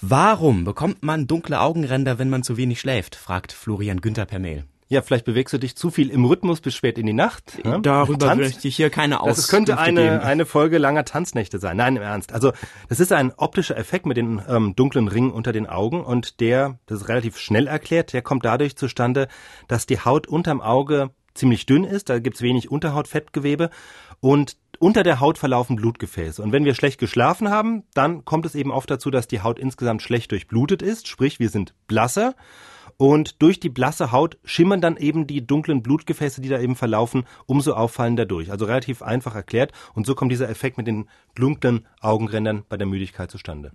Warum bekommt man dunkle Augenränder, wenn man zu wenig schläft? fragt Florian Günther per Mail. Ja, vielleicht bewegst du dich zu viel im Rhythmus bis spät in die Nacht. Ne? Darüber möchte ich hier keine Auskünfte Das könnte eine, eine Folge langer Tanznächte sein. Nein, im Ernst. Also das ist ein optischer Effekt mit den ähm, dunklen Ringen unter den Augen und der, das ist relativ schnell erklärt, der kommt dadurch zustande, dass die Haut unterm Auge ziemlich dünn ist, da gibt's wenig Unterhautfettgewebe und unter der Haut verlaufen Blutgefäße. Und wenn wir schlecht geschlafen haben, dann kommt es eben oft dazu, dass die Haut insgesamt schlecht durchblutet ist, sprich wir sind blasser. Und durch die blasse Haut schimmern dann eben die dunklen Blutgefäße, die da eben verlaufen, umso auffallender durch. Also relativ einfach erklärt. Und so kommt dieser Effekt mit den dunklen Augenrändern bei der Müdigkeit zustande.